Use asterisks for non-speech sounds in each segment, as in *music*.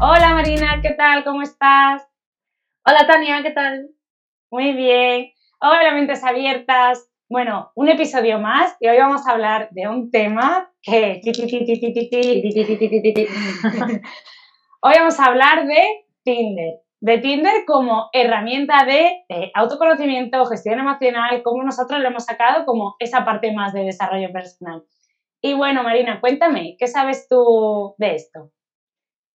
Hola Marina, ¿qué tal? ¿Cómo estás? Hola Tania, ¿qué tal? Muy bien. Hola mentes abiertas. Bueno, un episodio más y hoy vamos a hablar de un tema que... hoy vamos a hablar de Tinder. De Tinder como herramienta de autoconocimiento, gestión emocional, como nosotros lo hemos sacado como esa parte más de desarrollo personal. Y bueno, Marina, cuéntame, ¿qué sabes tú de esto?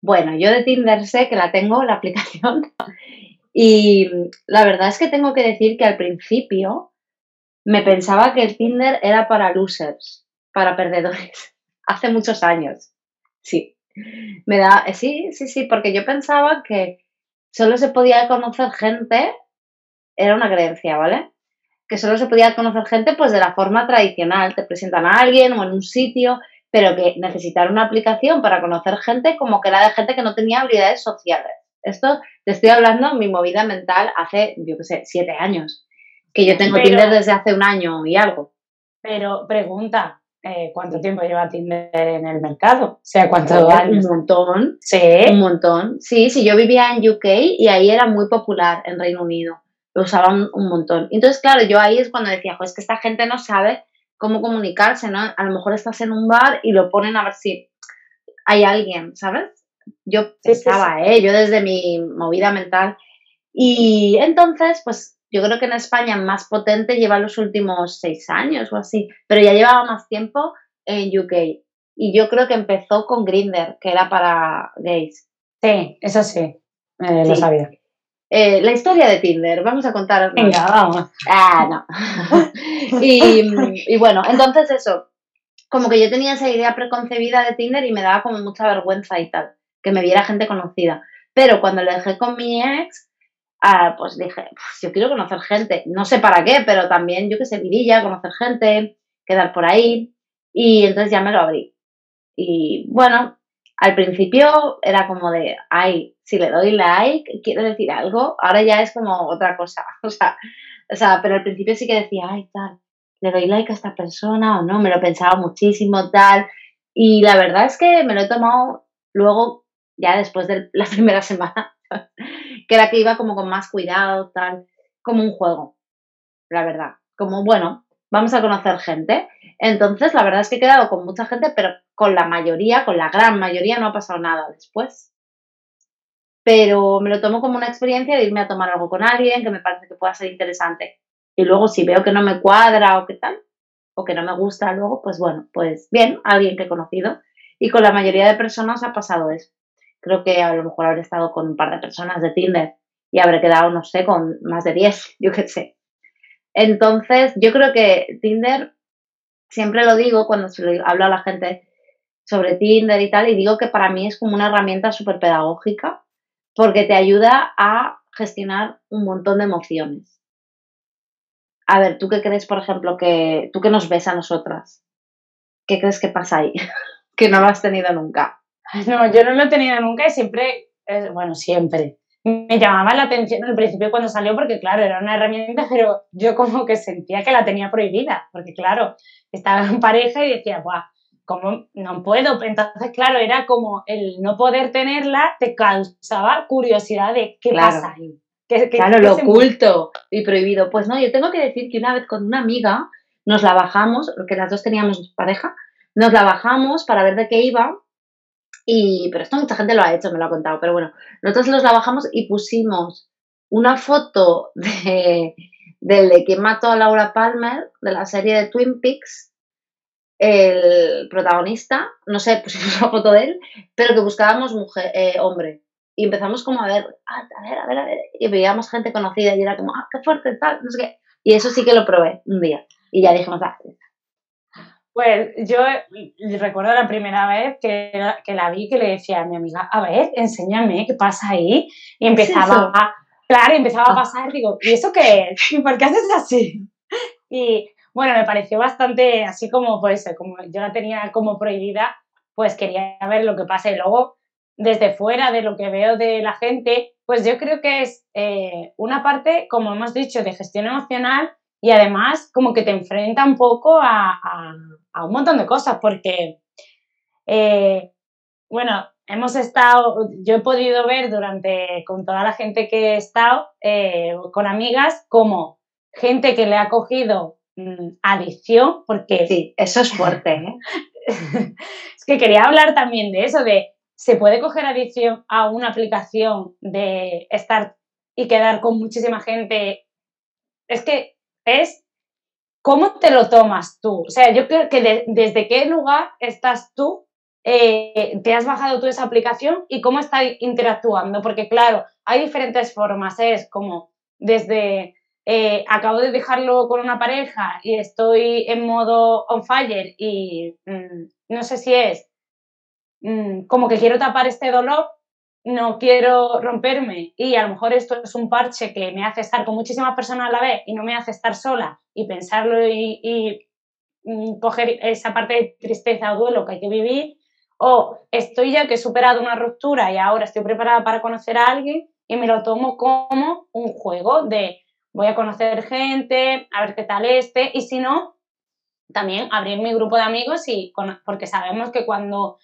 Bueno, yo de Tinder sé que la tengo, la aplicación, *laughs* y la verdad es que tengo que decir que al principio me pensaba que el Tinder era para losers, para perdedores, *laughs* hace muchos años. Sí, me da, eh, sí, sí, sí, porque yo pensaba que solo se podía conocer gente, era una creencia, ¿vale? Que solo se podía conocer gente pues de la forma tradicional, te presentan a alguien o en un sitio pero que necesitar una aplicación para conocer gente como que era de gente que no tenía habilidades sociales. Esto te estoy hablando en mi movida mental hace, yo qué sé, siete años, que yo tengo Tinder desde hace un año y algo. Pero pregunta, eh, ¿cuánto tiempo lleva Tinder en el mercado? O sea, ¿cuánto Un montón. Sí. Un montón. Sí, sí, yo vivía en UK y ahí era muy popular en Reino Unido. Lo usaban un montón. Entonces, claro, yo ahí es cuando decía, pues que esta gente no sabe cómo comunicarse, ¿no? A lo mejor estás en un bar y lo ponen a ver si hay alguien, ¿sabes? Yo pensaba, ¿eh? Yo desde mi movida mental. Y entonces, pues yo creo que en España más potente lleva los últimos seis años o así, pero ya llevaba más tiempo en UK. Y yo creo que empezó con Grinder, que era para gays. Sí, eso sí, eh, lo sabía. Eh, la historia de Tinder, vamos a contar. Venga, vamos. Ah, no. *laughs* y, bueno, entonces eso, como que yo tenía esa idea preconcebida de Tinder y me daba como mucha vergüenza y tal, que me viera gente conocida. Pero cuando le dejé con mi ex, ah, pues dije, yo quiero conocer gente, no sé para qué, pero también yo que sé, vidilla, conocer gente, quedar por ahí. Y entonces ya me lo abrí. Y bueno, al principio era como de, ay, si le doy like, quiero decir algo, ahora ya es como otra cosa. *laughs* O sea, o sea, pero al principio sí que decía, ay, tal, le doy like a esta persona o no, me lo pensaba muchísimo, tal. Y la verdad es que me lo he tomado luego, ya después de la *laughs* primera semana, *laughs* que era que iba como con más cuidado, tal, como un juego, la verdad. Como, bueno, vamos a conocer gente. Entonces, la verdad es que he quedado con mucha gente, pero con la mayoría, con la gran mayoría, no ha pasado nada después. Pero me lo tomo como una experiencia de irme a tomar algo con alguien que me parece que pueda ser interesante. Y luego, si veo que no me cuadra o qué tal, o que no me gusta luego, pues bueno, pues bien, alguien que he conocido. Y con la mayoría de personas ha pasado eso. Creo que a lo mejor habré estado con un par de personas de Tinder y habré quedado, no sé, con más de 10, *laughs* yo qué sé. Entonces, yo creo que Tinder, siempre lo digo cuando se lo hablo a la gente sobre Tinder y tal, y digo que para mí es como una herramienta súper pedagógica porque te ayuda a gestionar un montón de emociones. A ver, ¿tú qué crees, por ejemplo, que tú que nos ves a nosotras? ¿Qué crees que pasa ahí? *laughs* que no lo has tenido nunca. *laughs* No, yo no lo he tenido nunca y siempre, bueno, siempre, me llamaba la atención al principio cuando salió porque, claro, era una herramienta, *laughs* pero yo como que sentía que la tenía prohibida, porque, claro, estaba en pareja y decía, ¡buah! ¿Cómo no puedo? Entonces, claro, era como el no poder tenerla te causaba curiosidad de qué pasa ahí. claro, lo oculto y prohibido. Pues no, yo tengo que decir que una vez con una amiga nos la bajamos, porque las dos teníamos pareja, nos la bajamos para ver de qué iba y, pero esto mucha gente lo ha hecho, me lo ha contado, pero bueno, nosotros los la bajamos y pusimos una foto de, del que mató a Laura Palmer, de la serie de Twin Peaks, el protagonista, no sé, *laughs* pusimos una foto de él, pero que buscábamos mujer, eh, hombre. Y empezamos como a ver, ah, a ver, a ver, a ver, y veíamos gente conocida y era como, ah, qué fuerte, tal, no sé qué. Y eso sí que lo probé un día. Y ya dijimos, ah, Pues yo recuerdo la primera vez que, que, la vi que le decía a mi amiga, a ver, enséñame qué pasa ahí. Y empezaba, a, claro, empezaba a ah. pasar, digo, ¿y eso qué es? ¿Y por qué haces así? *laughs* Y bueno, me pareció bastante así como, pues, como yo la tenía como prohibida, pues quería ver lo que pasa. Y luego, desde fuera de lo que veo de la gente, pues yo creo que es eh, una parte, como hemos dicho, de gestión emocional y además como que te enfrenta un poco a, un montón de cosas, porque, eh, bueno, hemos estado, yo he podido ver durante, con toda la gente que he estado, eh, con amigas, como gente que le ha cogido adicción, porque... Sí, eso es fuerte. ¿eh? *laughs* es que quería hablar también de eso, de se puede coger adicción a una aplicación de estar y quedar con muchísima gente. Es que es cómo te lo tomas tú. O sea, yo creo que desde qué lugar estás tú, eh, te has bajado tú esa aplicación y cómo estás interactuando. Porque claro, hay diferentes formas. Es como desde eh, acabo de dejarlo con una pareja y estoy en modo on fire y mm, no sé si es mm, como que quiero tapar este dolor no quiero romperme y a lo mejor esto es un parche que me hace estar con muchísimas personas a la vez y no me hace estar sola y pensarlo y, mm, coger esa parte de tristeza o duelo que hay que vivir, o estoy ya que he superado una ruptura y ahora estoy preparada para conocer a alguien y me lo tomo como un juego de voy a conocer gente, a ver qué tal este, y si no, también abrir mi grupo de amigos y porque sabemos que cuando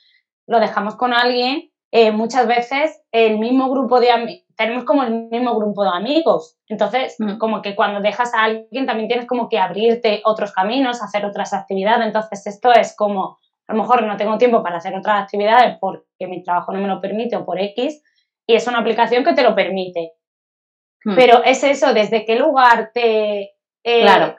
lo dejamos con alguien, eh, muchas veces el mismo grupo de amigos, tenemos como el mismo grupo de amigos. Entonces, mm. como que cuando dejas a alguien también tienes como que abrirte otros caminos, hacer otras actividades. Entonces, esto es como, a lo mejor no tengo tiempo para hacer otras actividades porque mi trabajo no me lo permite o por X, y es una aplicación que te lo permite. Mm. Pero es eso, desde qué lugar te... Eh, claro.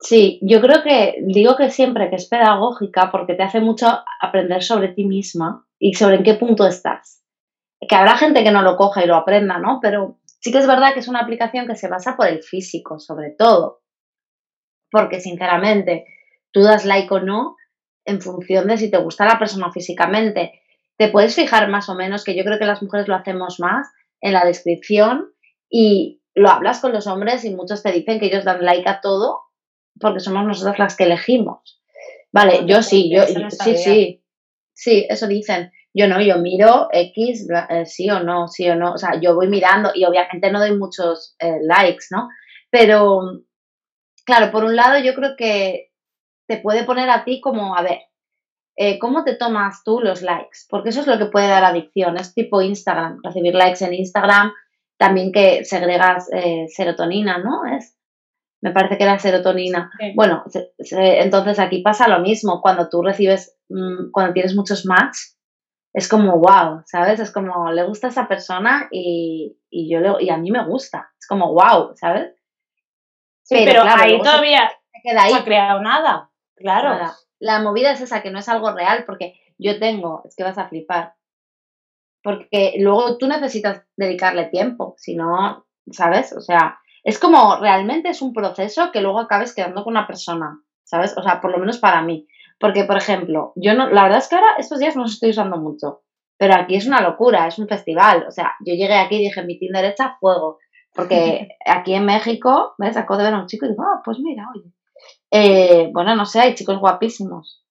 Sí, yo creo que digo que siempre que es pedagógica porque te hace mucho aprender sobre ti misma y sobre en qué punto estás. Que habrá gente que no lo coja y lo aprenda, ¿no? Pero sí que es verdad que es una aplicación que se basa por el físico, sobre todo. Porque, sinceramente, tú das like o no en función de si te gusta la persona físicamente. Te puedes fijar más o menos, que yo creo que las mujeres lo hacemos más, en la descripción y lo hablas con los hombres y muchos te dicen que ellos dan like a todo porque somos nosotros las que elegimos. Vale, yo sí, yo sí, sí, Sí, eso dicen. Yo no, yo miro X, eh, sí o no, sí o no. O sea, yo voy mirando y obviamente no doy muchos eh, likes, ¿no? Pero, claro, por un lado yo creo que te puede poner a ti como, a ver, eh, ¿cómo te tomas tú los likes? Porque eso es lo que puede dar adicción. Es tipo Instagram, recibir likes en Instagram, también que segregas serotonina, ¿no? Es, me parece que era serotonina. Bueno, entonces aquí pasa lo mismo. Cuando tú recibes, mm, cuando tienes muchos match, es como wow, ¿sabes? Es como le gusta a esa persona y, yo le, y a mí me gusta. Es como wow, ¿sabes? Sí, pero, ahí todavía queda ahí. no ha creado nada. Claro. La movida es esa, que no es algo real, porque yo tengo, es que vas a flipar. Porque luego tú necesitas dedicarle tiempo, si no, ¿sabes? O sea, es como realmente es un proceso que luego acabes quedando con una persona, ¿sabes? O sea, por lo menos para mí. Porque, por ejemplo, yo no, la verdad es que ahora estos días no los estoy usando mucho, pero aquí es una locura, es un festival. O sea, yo llegué aquí y dije, mi Tinder echa fuego. Porque *laughs* aquí en México, ¿ves? Acabo de ver a un chico y digo, ah, pues mira, oye. Eh, bueno, no sé, hay chicos guapísimos.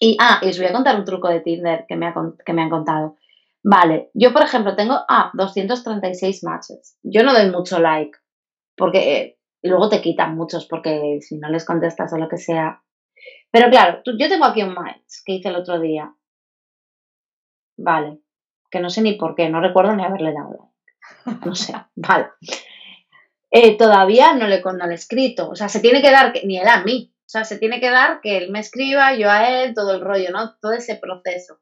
Y, ah, y os voy a contar un truco de Tinder que me, que me han contado. Vale, yo por ejemplo tengo, ah, 236 matches. Yo no doy mucho like, porque eh, luego te quitan muchos porque si no les contestas o lo que sea. Pero claro, yo tengo aquí un match que hice el otro día. Vale, que no sé ni por qué, no recuerdo ni haberle dado No sé, *laughs* vale. Eh, todavía no le, le he escrito, o sea, se tiene que dar, que, ni él a mí, o sea, se tiene que dar que él me escriba, yo a él, todo el rollo, ¿no? Todo ese proceso.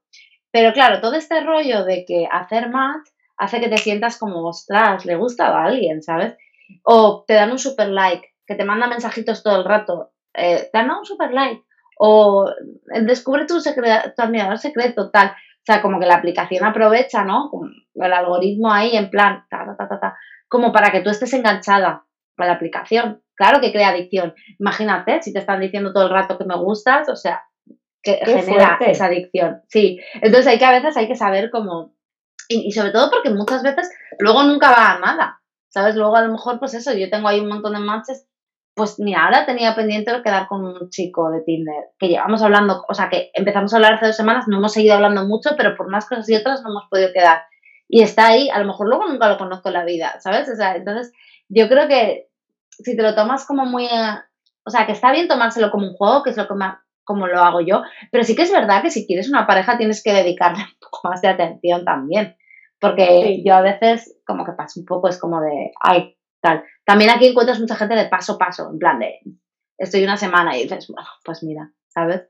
Pero claro, todo este rollo de que hacer match hace que te sientas como, ostras, le gusta a alguien, ¿sabes? O te dan un super like, que te manda mensajitos todo el rato, eh, te dan un super like, o descubre tu, tu admirador secreto, tal. O sea, como que la aplicación aprovecha, ¿no? El algoritmo ahí en plan, ta, ta, ta, ta, como para que tú estés enganchada con la aplicación. claro que crea adicción. Imagínate si te están diciendo todo el rato que me gustas, o sea, que genera esa adicción. Sí, entonces hay que a veces hay que saber cómo, y, sobre todo porque muchas veces luego nunca va a nada, ¿sabes? Luego a lo mejor, pues eso, yo tengo ahí un montón de matches, pues mira, ahora tenía pendiente de quedar con un chico de Tinder, que llevamos hablando, o sea, que empezamos a hablar hace dos semanas, no hemos seguido hablando mucho, pero por unas cosas y otras no hemos podido quedar. Y está ahí, a lo mejor luego nunca lo conozco en la vida, ¿sabes? O sea, entonces yo creo que si te lo tomas como muy... Eh, o sea, que está bien tomárselo como un juego, que es lo que más, como lo hago yo, pero sí que es verdad que si quieres una pareja tienes que dedicarle un poco más de atención también, porque yo a veces como que paso un poco, es como de, ay, tal. También aquí encuentras mucha gente de paso a paso, en plan de, estoy una semana y dices, bueno, pues mira, ¿sabes?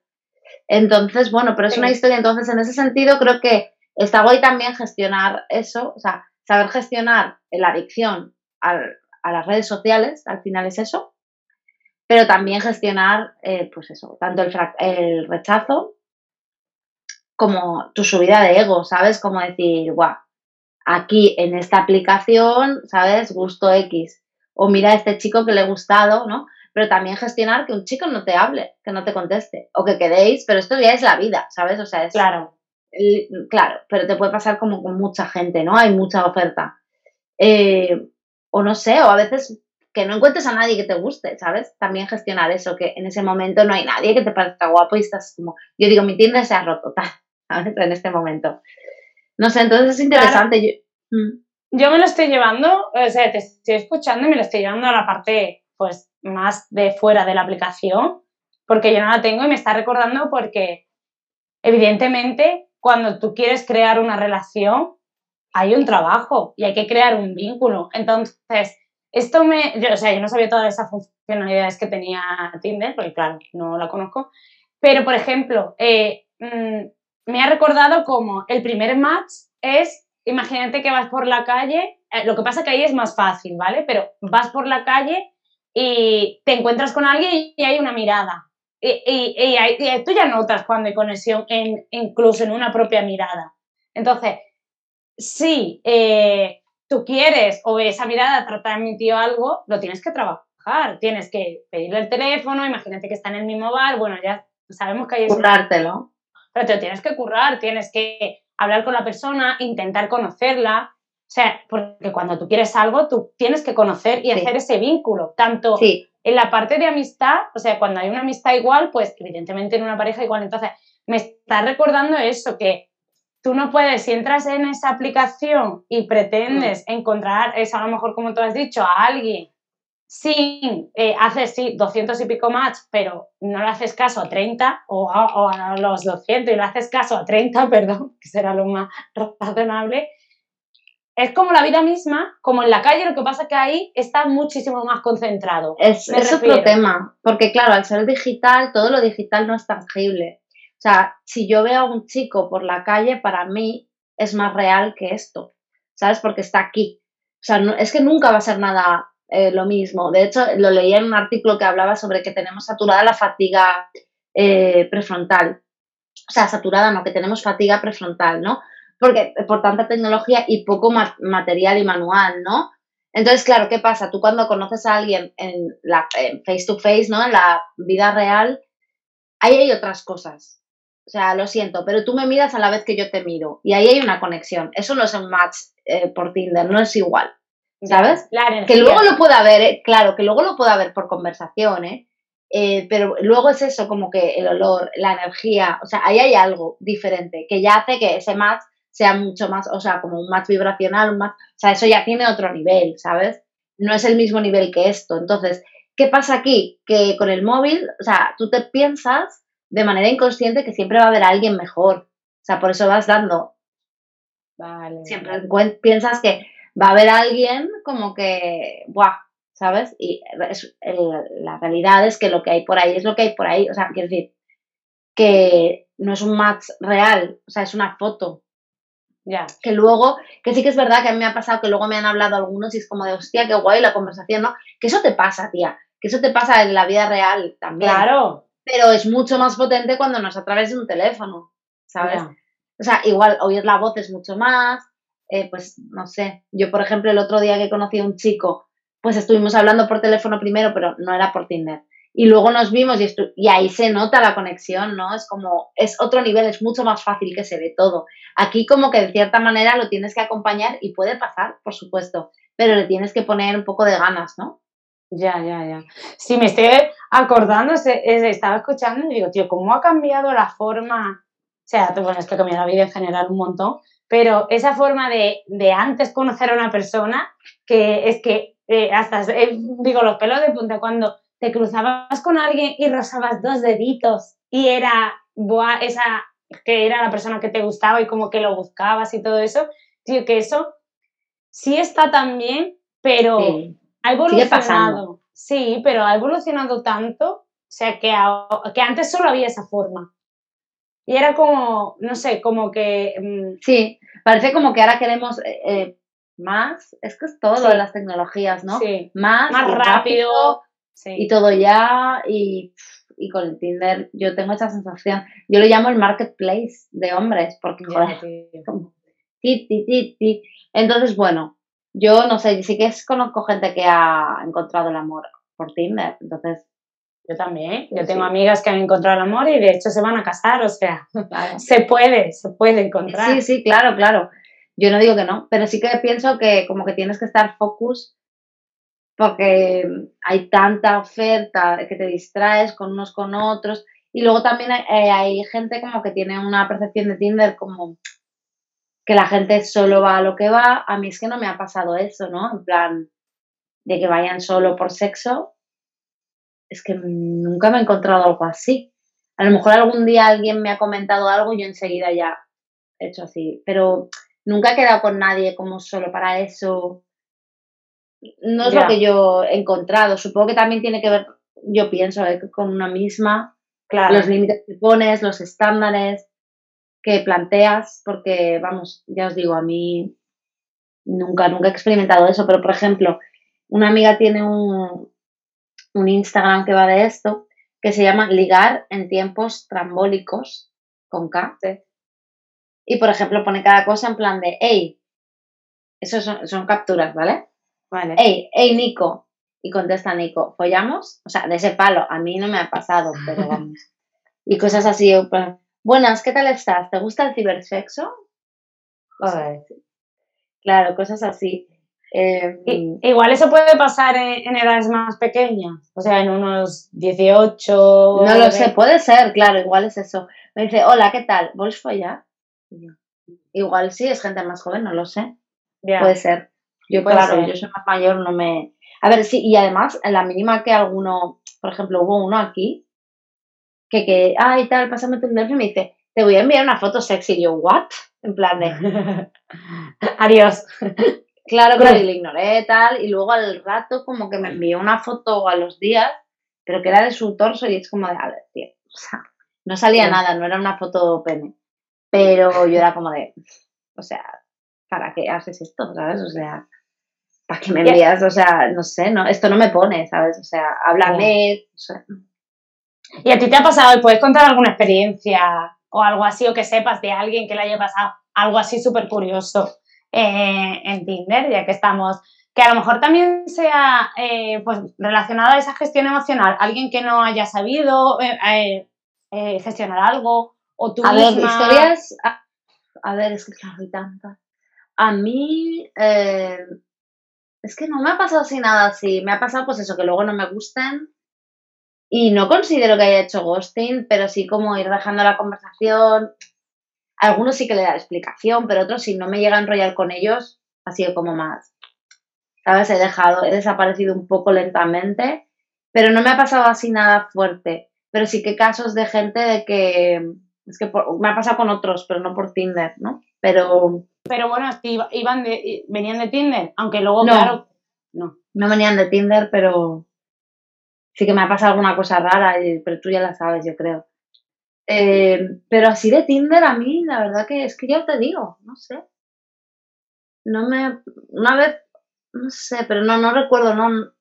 Entonces, bueno, pero es una historia, entonces en ese sentido creo que está guay también gestionar eso, o sea, saber gestionar la adicción a las redes sociales, al final es eso, pero también gestionar, eh, pues eso, tanto el, el, rechazo como tu subida de ego, ¿sabes? Como decir, guau, aquí en esta aplicación, ¿sabes? Gusto X. O mira a este chico que le he gustado, ¿no? Pero también gestionar que un chico no te hable, que no te conteste, o que quedéis, pero esto ya es la vida, ¿sabes? O sea, es. Claro. claro, pero te puede pasar como con mucha gente, ¿no? Hay mucha oferta. Eh, o no sé, o a veces que no encuentres a nadie que te guste, ¿sabes? También gestionar eso, que en ese momento no hay nadie que te parezca guapo y estás como, yo digo, mi tienda se ha roto, tal, *laughs* ¿sabes? En este momento. No sé, entonces es interesante. Mm. Yo, me lo estoy llevando, o sea, te estoy escuchando y me lo estoy llevando a la parte, pues, más de fuera de la aplicación, porque yo no la tengo y me está recordando porque, evidentemente, cuando tú quieres crear una relación, hay un trabajo y hay que crear un vínculo. Entonces, esto me, yo, o sea, yo no sabía todas esas funcionalidades que tenía Tinder, porque claro, no la conozco, pero por ejemplo, eh, mm, me ha recordado como el primer match es, imagínate que vas por la calle, eh, lo que pasa que ahí es más fácil, ¿vale? Pero vas por la calle y te encuentras con alguien y hay una mirada. Y, tú ya notas cuando hay conexión, en, incluso en una propia mirada. Entonces, sí, eh, tú quieres o esa mirada de emitir algo, lo tienes que trabajar. Tienes que pedirle el teléfono, imagínate que está en el mismo bar, bueno, ya sabemos que hay... Currártelo. Pero te lo tienes que currar, tienes que hablar con la persona, intentar conocerla. O sea, porque cuando tú quieres algo, tú tienes que conocer y hacer ese vínculo, tanto en la parte de amistad, o sea, cuando hay una amistad igual, pues evidentemente en una pareja igual. Entonces, me está recordando eso, que tú no puedes, si entras en esa aplicación y pretendes mm. encontrar, es a lo mejor como tú has dicho, a alguien sin, eh, haces sí, 200 y pico más, pero no le haces caso a 30 o a, los 200 y le haces caso a 30, *laughs* perdón, que será lo más razonable, es como la vida misma, como en la calle, lo que pasa es que ahí está muchísimo más concentrado. Es, es otro tema, porque claro, al ser digital, todo lo digital no es tangible. O sea, si yo veo a un chico por la calle, para mí es más real que esto, ¿sabes? Porque está aquí. O sea, es que nunca va a ser nada eh, lo mismo. De hecho, lo leía en un artículo que hablaba sobre que tenemos saturada la fatiga eh, prefrontal. O sea, saturada no, que tenemos fatiga prefrontal, ¿no? Porque por tanta tecnología y poco material y manual, ¿no? Entonces, claro, ¿qué pasa? Tú cuando conoces a alguien en la face to face, ¿no? En la vida real, ahí hay otras cosas. O sea, lo siento, pero tú me miras a la vez que yo te miro y ahí hay una conexión. Eso no es un match eh, por Tinder, no es igual. ¿Sabes? que luego lo pueda haber, eh, claro, que luego lo pueda haber por conversación, ¿eh? ¿eh? pero luego es eso, como que el olor, la energía, o sea, ahí hay algo diferente que ya hace que ese match sea mucho más, o sea, como un match vibracional, un match, o sea, eso ya tiene otro nivel, ¿sabes? No es el mismo nivel que esto. Entonces, ¿qué pasa aquí? Que con el móvil, o sea, tú te piensas de manera inconsciente que siempre va a haber alguien mejor. O sea, por eso vas dando. Vale. Siempre piensas que va a haber alguien como que, ¡buah! ¿Sabes? Y la realidad es que lo que hay por ahí es lo que hay por ahí. O sea, quiero decir, que no es un match real, o sea, es una foto. Ya. Que luego, que sí que es verdad que a mí me ha pasado que luego me han hablado algunos y es como de, hostia, qué guay la conversación, ¿no? Que eso te pasa, tía. Que eso te pasa en la vida real también. Claro pero es mucho más potente cuando no es a través de un teléfono, ¿sabes? O sea, igual oír la voz es mucho más, eh, pues no sé, yo por ejemplo el otro día que conocí a un chico pues estuvimos hablando por teléfono primero, pero no era por Tinder. Y luego nos vimos y, y ahí se nota la conexión, ¿no? Es como, es otro nivel, es mucho más fácil que se ve todo. Aquí como que de cierta manera lo tienes que acompañar y puede pasar, por supuesto, pero le tienes que poner un poco de ganas, ¿no? Ya, ya, ya. Sí, me estoy acordando, estaba escuchando y digo, tío, ¿cómo ha cambiado la forma? O sea, bueno, es que la vida en general un montón, pero esa forma de, de antes conocer a una persona, que es que eh, hasta, eh, digo, los pelos de punta, cuando te cruzabas con alguien y rozabas dos deditos y era, buah, esa que era la persona que te gustaba y como que lo buscabas y todo eso, tío, que eso sí está también, pero ha evolucionado. Sí, pero ha evolucionado tanto, o sea, que, que antes solo había esa forma. Y era como, no sé, como que... Mm, sí, parece como que ahora queremos eh, eh, más, es que es todo de las tecnologías, ¿no? Sí. Más, más rápido. Y todo ya, y, y, con el Tinder yo tengo esa sensación. Yo lo llamo el marketplace de hombres, porque, joder, *laughs* ti, ti, ti, ti. Entonces, bueno, yo no sé, sí que es, conozco gente que ha encontrado el amor por Tinder, entonces yo también. Yo tengo amigas que han encontrado el amor y de hecho se van a casar, o sea, *laughs* se puede, se puede encontrar. Sí, sí, claro, claro. Yo no digo que no, pero sí que pienso que como que tienes que estar focus porque hay tanta oferta que te distraes con unos con otros y luego también hay, hay gente como que tiene una percepción de Tinder como que la gente solo va a lo que va. A mí es que no me ha pasado eso, ¿no? En plan de que vayan solo por sexo es que nunca me he encontrado algo así. A lo mejor algún día alguien me ha comentado algo y yo enseguida ya he hecho así, pero nunca he quedado con nadie como solo para eso. No es lo que yo he encontrado. Supongo que también tiene que ver, yo pienso, eh, con una misma, claro. los límites que pones, los estándares que planteas, porque, vamos, ya os digo, a mí nunca, nunca he experimentado eso, pero por ejemplo, una amiga tiene un, un Instagram que va de esto, que se llama Ligar en tiempos trambólicos, con K. Y, por ejemplo, pone cada cosa en plan de, hey, eso son, capturas, ¿vale? Vale. Hey, hey, Nico. Y contesta Nico, ¿follamos? O sea, de ese palo, a mí no me ha pasado, pero *laughs* vamos. y cosas así, buenas, ¿qué tal estás? ¿Te gusta el cibersexo? Claro, cosas así. Em, igual eso puede pasar en, edades más pequeñas, o sea, en unos 18. No lo sé, puede ser, claro, igual es eso. Me dice, hola, ¿qué tal? ¿Vos follar? Igual sí, es gente más joven, no lo sé. Puede ser. Yo, claro, yo soy más mayor, no me. A ver, sí, y además, en la mínima que alguno, por ejemplo, hubo uno aquí, que, que, ay, tal, pásame tu teléfono y me dice, te voy a enviar una foto sexy. Y yo, ¿what? En plan de. *laughs* *laughs* Adiós. Claro, claro, y le ignoré tal, y luego al rato como que me envió una foto a los días, pero que era de su torso y es como de, a ver, tío, o sea, no salía nada, no era una foto pene, pero yo era como de, o sea, ¿para qué haces esto, sabes? O sea, ¿para qué me envías? O sea, no sé, no, esto no me pone, ¿sabes? O sea, háblame, ¿Y a ti te ha pasado, puedes contar alguna experiencia o algo así, o que sepas de alguien que le haya pasado algo así súper curioso? Eh, en Tinder, ya que estamos, que a lo mejor también sea eh, pues, relacionado a esa gestión emocional, alguien que no haya sabido eh, gestionar algo o tú A ver, historias, a, ver, es que claro, hay tantas. A mí, es que no me ha pasado así nada así, me ha pasado pues eso, que luego no me gusten y no considero que haya hecho ghosting, pero sí como ir dejando la conversación, algunos sí que le da explicación, pero otros si no me llega a enrollar con ellos, ha sido como más, ¿sabes? He dejado, he desaparecido un poco lentamente, pero no me ha pasado así nada fuerte. Pero sí que casos de gente de que, es que me ha pasado con otros, pero no por Tinder, ¿no? Pero... Pero bueno, iban de, venían de Tinder, aunque luego, claro, no. No venían de Tinder, pero sí que me ha pasado alguna cosa rara, pero tú ya la sabes, yo creo. Eh, pero así de Tinder a mí, la verdad que es que ya te digo, no sé. No me. Una vez, no sé, pero no, no recuerdo, no.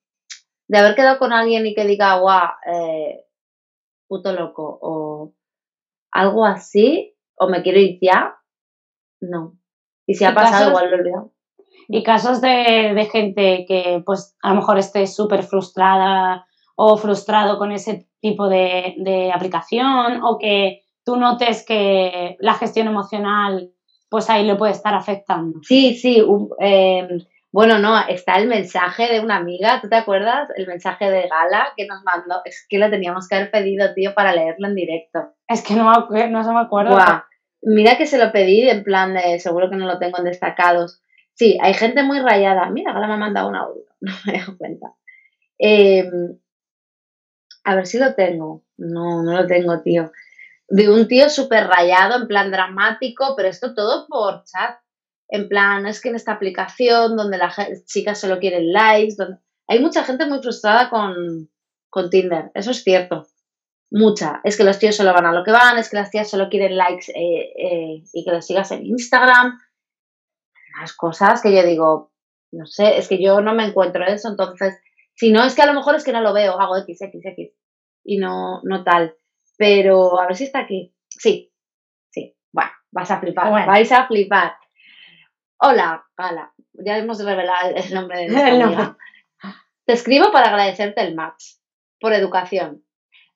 De haber quedado con alguien y que diga, guau, eh, puto loco, o algo así, o me quiero ir ya, no. Y si ha pasado, igual lo he olvidado. Y casos de, de gente que pues a lo mejor esté súper frustrada o frustrado con ese tipo de, de, aplicación o que tú notes que la gestión emocional pues ahí le puede estar afectando. Sí, sí. Eh, bueno, no, está el mensaje de una amiga, ¿tú te acuerdas? El mensaje de Gala que nos mandó, es que lo teníamos que haber pedido, tío, para leerlo en directo. Es que no, no se me acuerdo. Mira que se lo pedí en plan de, seguro que no lo tengo en destacados. Sí, hay gente muy rayada. Mira, Gala me ha mandado un audio, *laughs* no me he dado cuenta. Em, a ver si lo tengo. No, no lo tengo, tío. De un tío súper rayado, en plan dramático, pero esto todo por chat. En plan, es que en esta aplicación donde las chicas solo quieren likes, donde... hay mucha gente muy frustrada con, con Tinder, eso es cierto. Mucha. Es que los tíos solo van a lo que van, es que las tías solo quieren likes eh, eh, y que los sigas en Instagram. Las cosas que yo digo, no sé, es que yo no me encuentro eso, entonces si no, es que a lo mejor es que no lo veo, hago X, X, X y no, no tal. Pero a ver si está aquí. Sí, sí. Bueno, vas a flipar, vais a flipar. Hola, Gala. Ya hemos revelado el nombre de nuestra *laughs* Te escribo para agradecerte el match, por educación.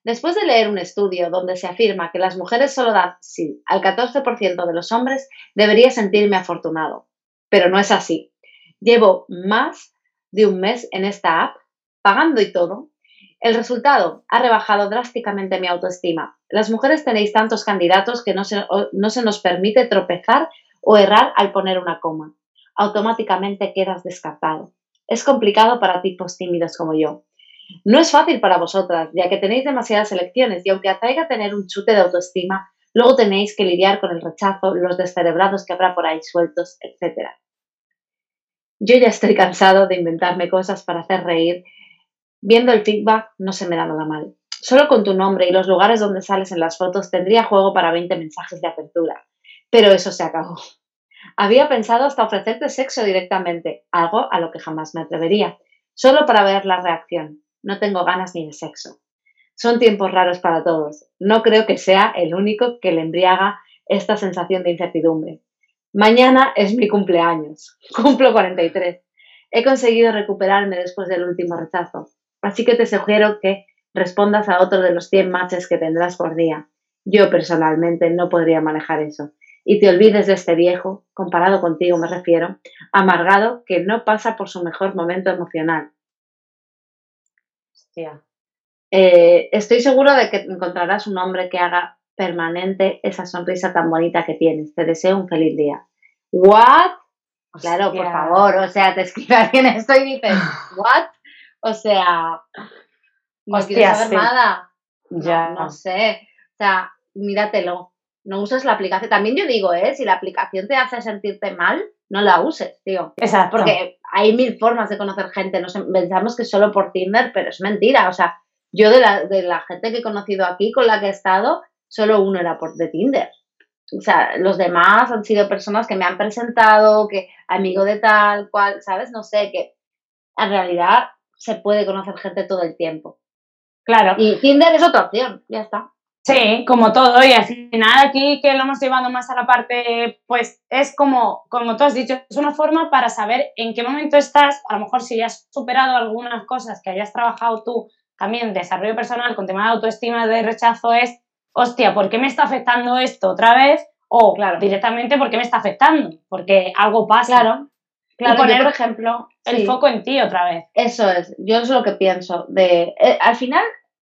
Después de leer un estudio donde se afirma que las mujeres solo dan sí al 14% de los hombres, debería sentirme afortunado. Pero no es así. Llevo más de un mes en esta app pagando y todo. El resultado ha rebajado drásticamente mi autoestima. Las mujeres tenéis tantos candidatos que no se, no se nos permite tropezar o errar al poner una coma. Automáticamente quedas descartado. Es complicado para tipos tímidos como yo. No es fácil para vosotras, ya que tenéis demasiadas elecciones y aunque atraiga tener un chute de autoestima, luego tenéis que lidiar con el rechazo, los descerebrados que habrá por ahí sueltos, etc. Yo ya estoy cansado de inventarme cosas para hacer reír Viendo el feedback no se me da nada mal. Solo con tu nombre y los lugares donde sales en las fotos tendría juego para 20 mensajes de apertura. Pero eso se acabó. *laughs* Había pensado hasta ofrecerte sexo directamente, algo a lo que jamás me atrevería, solo para ver la reacción. No tengo ganas ni de sexo. Son tiempos raros para todos. No creo que sea el único que le embriaga esta sensación de incertidumbre. Mañana es mi cumpleaños. *laughs* Cumplo 43. He conseguido recuperarme después del último rechazo. Así que te sugiero que respondas a otro de los 100 matches que tendrás por día. Yo personalmente no podría manejar eso. Y te olvides de este viejo, comparado contigo me refiero, amargado que no pasa por su mejor momento emocional. Hostia. Eh, estoy seguro de que encontrarás un hombre que haga permanente esa sonrisa tan bonita que tienes. Te deseo un feliz día. ¿What? Claro, por favor, o sea, te escribe alguien *laughs* esto y dices, ¿what? O sea, no quiero saber nada. Ya. No, sé. O sea, míratelo. No uses la aplicación. También yo digo, ¿eh? Si la aplicación te hace sentirte mal, no la uses, tío. Exacto. Porque hay mil formas de conocer gente. Nos pensamos que solo por Tinder, pero es mentira. O sea, yo de la, de la gente que he conocido aquí, con la que he estado, solo uno era por de Tinder. O sea, los demás han sido personas que me han presentado, que amigo de tal, cual, ¿sabes? No sé, que en realidad se puede conocer gente todo el tiempo. Claro. Y Tinder es otra opción, ya está. Sí, como todo, y al final aquí que lo hemos llevado más a la parte, pues es como, como tú has dicho, es una forma para saber en qué momento estás, a lo mejor si ya has superado algunas cosas que hayas trabajado tú también, desarrollo personal, con tema de autoestima, de rechazo, es, hostia, ¿por qué me está afectando esto otra vez? O claro. directamente, ¿por qué me está afectando? Porque algo pasa. Claro. Claro, poner, por ejemplo, el foco en ti otra vez. Eso es, yo es lo que pienso. De, eh, al final,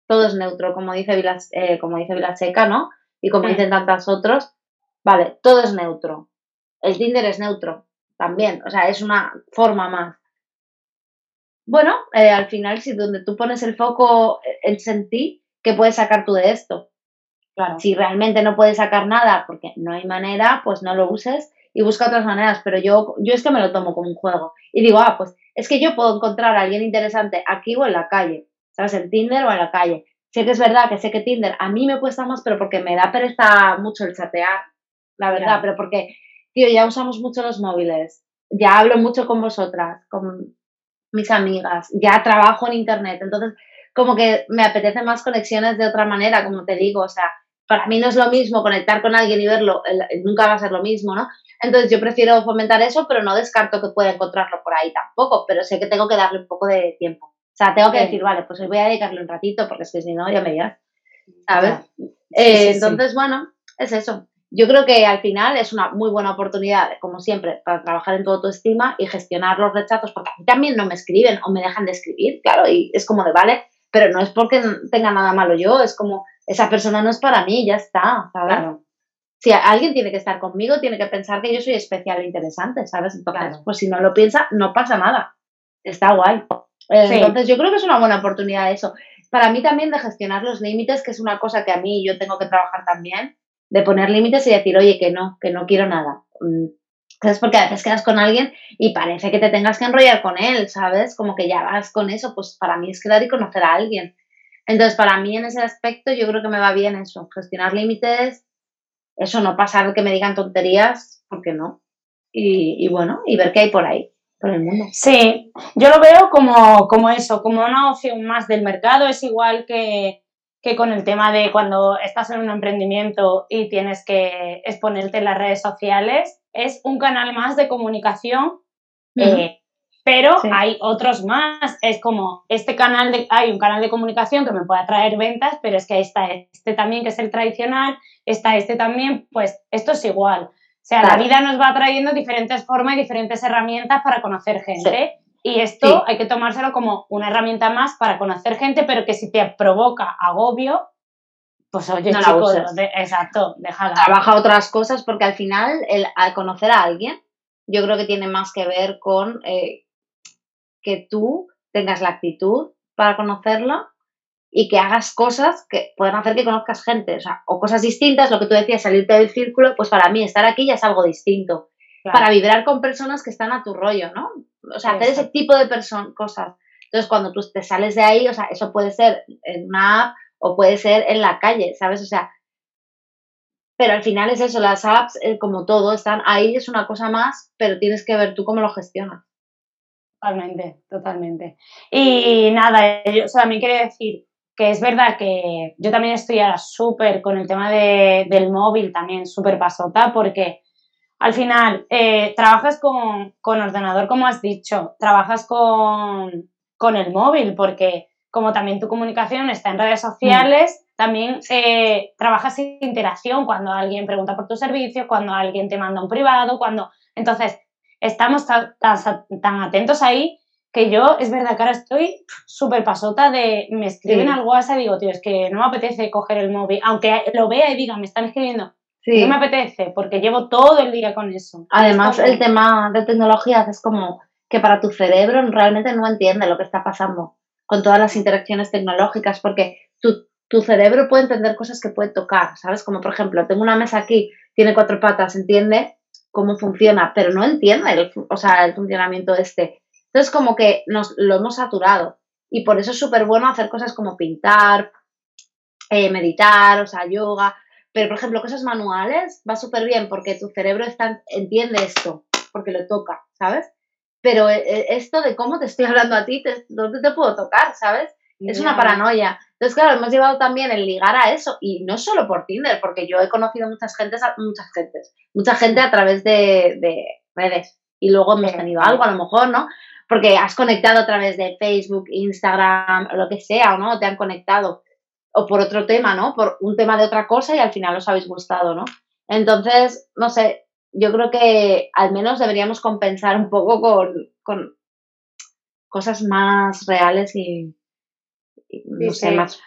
todo es neutro, como dice Vilas, eh, como dice Vilaseca, ¿no? Y como dicen tantos otros, vale, todo es neutro. El Tinder es neutro también, o sea, es una forma más. Bueno, eh, al final, si donde tú pones el foco en ti, ¿qué puedes sacar tú de esto? Claro. Si realmente no puedes sacar nada porque no hay manera, pues no lo uses y busca otras maneras, pero yo, yo es que me lo tomo como un juego y digo, ah, pues es que yo puedo encontrar a alguien interesante aquí o en la calle, ¿sabes? En Tinder o en la calle. Sé que es verdad que sé que Tinder a mí me cuesta más, pero porque me da pereza mucho el chatear, la verdad, pero porque, tío, ya usamos mucho los móviles, ya hablo mucho con vosotras, con mis amigas, ya trabajo en Internet, entonces como que me apetece más conexiones de otra manera, como te digo, o sea, para mí no es lo mismo conectar con alguien y verlo, nunca va a ser lo mismo, ¿no? Entonces yo prefiero fomentar eso, pero no descarto que pueda encontrarlo por ahí tampoco, pero sé que tengo que darle un poco de tiempo. O sea, tengo que decir, vale, pues hoy voy a dedicarle un ratito, porque es que si no, ya me dirás. ¿Sabes? Eh, entonces, bueno, es eso. Yo creo que al final es una muy buena oportunidad, como siempre, para trabajar en tu autoestima y gestionar los rechazos, porque a mí también no me escriben o me dejan de escribir, claro, y es como de, vale, pero no es porque tenga nada malo yo, es como, esa persona no es para mí, ya está, ¿sabes? Si alguien tiene que estar conmigo, tiene que pensar que yo soy especial e interesante, ¿sabes? Entonces, pues si no lo piensa, no pasa nada. Está guay. Eh, entonces, yo creo que es una buena oportunidad eso. Para mí también de gestionar los límites, que es una cosa que a mí yo tengo que trabajar también, de poner límites y decir, oye, que no, que no quiero nada. Mm, ¿Sabes? Porque a veces quedas con alguien y parece que te tengas que enrollar con él, ¿sabes? Como que ya vas con eso, pues para mí es quedar y conocer a alguien. Entonces, para mí en ese aspecto yo creo que me va bien eso, gestionar límites, eso, no pasar que me digan tonterías, porque no. Y, bueno, y ver qué hay por ahí, por el mundo. Sí, yo lo veo como, como eso, como una opción más del mercado, es igual que, que con el tema de cuando estás en un emprendimiento y tienes que exponerte en las redes sociales, es un canal más de comunicación, eh, pero hay otros más. Es como este canal de, hay un canal de comunicación que me puede atraer ventas, pero es que está este también que es el tradicional, está este también, pues esto es igual. O sea, la vida nos va trayendo diferentes formas y diferentes herramientas para conocer gente. Y esto hay que tomárselo como una herramienta más para conocer gente, pero que si te provoca agobio, pues oye, no chicos, exacto, déjala. Trabaja otras cosas porque al final el, al conocer a alguien, yo creo que tiene más que ver con eh, que tú tengas la actitud para conocerlo y que hagas cosas que puedan hacer que conozcas gente, o, sea, o cosas distintas, lo que tú decías, salirte del círculo, pues para mí estar aquí ya es algo distinto. Para vibrar con personas que están a tu rollo, ¿no? O sea, hacer ese tipo de cosas. Entonces, cuando tú te sales de ahí, o sea, eso puede ser en una app o puede ser en la calle, ¿sabes? O sea, pero al final es eso, las apps, eh, como todo, están ahí, es una cosa más, pero tienes que ver tú cómo lo gestionas. Totalmente, totalmente. Y nada, yo mí quería decir que es verdad que yo también estoy ahora súper con el tema de, del móvil, también súper pasota, porque al final eh, trabajas con, ordenador, como has dicho, trabajas con, el móvil, porque como también tu comunicación está en redes sociales, mm. también eh, trabajas sin interacción cuando alguien pregunta por tu servicio, cuando alguien te manda un privado, cuando... Entonces, estamos tan, tan, atentos ahí que yo, es verdad que ahora estoy súper pasota de, me escriben algo al WhatsApp y digo, tío, es que no me apetece coger el móvil, aunque lo vea y diga, me están escribiendo, no me apetece, porque llevo todo el día con eso. Además, el tema de tecnologías es como que para tu cerebro realmente no entiende lo que está pasando con todas las interacciones tecnológicas, porque tu, tu cerebro puede entender cosas que puede tocar, ¿sabes? Como por ejemplo, tengo una mesa aquí, tiene cuatro patas, entiende cómo funciona, pero no entiende el, o sea, el funcionamiento este. Entonces, como que nos lo hemos saturado. Y por eso es súper bueno hacer cosas como pintar, eh, meditar, o sea, yoga. Pero, por ejemplo, cosas manuales va súper bien porque tu cerebro está, entiende esto, porque lo toca, ¿sabes? Pero eh, eh, esto de cómo te estoy *laughs* hablando a ti, ¿dónde te puedo tocar, ¿sabes? Es una paranoia. Entonces, claro, hemos llevado también el ligar a eso, y no solo por Tinder, porque yo he conocido muchas gentes, muchas gentes, mucha gente a través de, redes, y luego hemos tenido algo a lo mejor, ¿no? Porque has conectado a través de Facebook, Instagram, lo que sea, ¿no? Te han conectado, o por otro tema, ¿no? Por un tema de otra cosa y al final os habéis gustado, ¿no? Entonces, no sé, yo creo que al menos deberíamos compensar un poco con, con cosas más reales y, no sé, más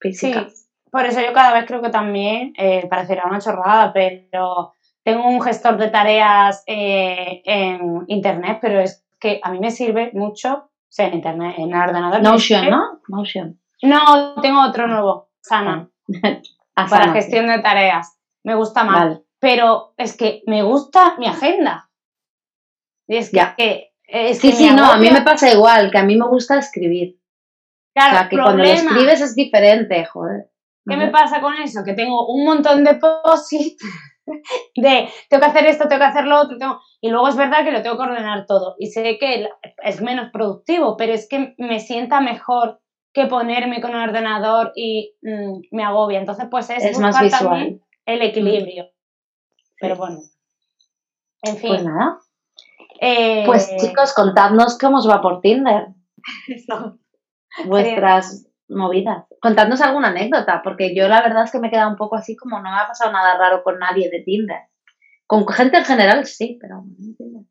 físicas. por eso yo cada vez creo que también, eh, parecerá una chorrada, pero tengo un gestor de tareas eh, en internet, pero es que a mí me sirve mucho, o sea, en internet, en el ordenador. Notion, ¿no? Notion. No, tengo otro nuevo, Sana, ah, *laughs* para gestión de tareas. Me gusta más. Pero es que me gusta mi agenda. Y es que, sí, sí, no, a mí me pasa igual, que a mí me gusta escribir. Claro, o sea, que cuando lo escribes es diferente, joder. ¿Qué me pasa con eso? Que tengo un montón de posit *laughs* de tengo que hacer esto, tengo que hacer lo otro, y luego es verdad que lo tengo que ordenar todo. Y sé que es menos productivo, pero es que me sienta mejor que ponerme con el ordenador y mm, me agobia. Entonces, pues es, es más visual. el equilibrio. Pero bueno. En fin. Pues nada. eh, Pues chicos, contadnos cómo os va por Tinder, *laughs* eso. Vuestras movidas. Contadnos alguna anécdota, porque yo la verdad es que me he quedado un poco así como no me ha pasado nada raro con nadie de Tinder. Con gente en general sí, pero no.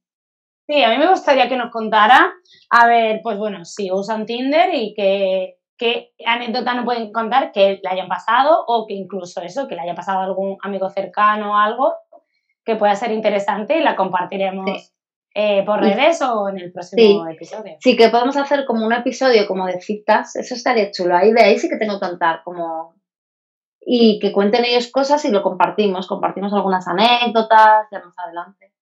Sí, a mí me gustaría que nos contara, a ver, pues bueno, si usan Tinder y qué, qué anécdota nos pueden contar que le hayan pasado o que incluso eso, que le haya pasado a algún amigo cercano o algo que pueda ser interesante y la compartiremos Sí. Eh, por redes o en el próximo episodio. Sí, que podemos hacer como un episodio como de citas, eso estaría chulo. Ahí de ahí sí que tengo que contar, como. Y que cuenten ellos cosas y lo compartimos. Compartimos algunas anécdotas ya más adelante.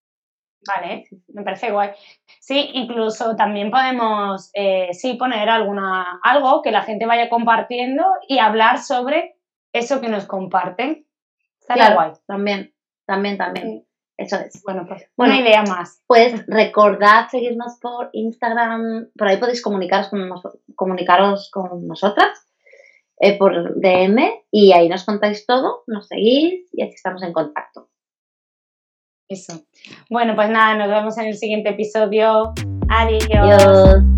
Vale, me parece guay. Sí, incluso también podemos, eh, sí, poner alguna, algo que la gente vaya compartiendo y hablar sobre eso que nos comparten. Estaría Claro, guay. también, también, también. Eso es. Bueno, pues Bueno. una idea más. Pues recordad seguirnos por Instagram, por ahí podéis comunicaros con, nos- comunicaros con nosotras eh, por DM y ahí nos contáis todo, nos seguís y así estamos en contacto. Eso. Bueno, pues nada, nos vemos en el siguiente episodio. Adiós. Adiós.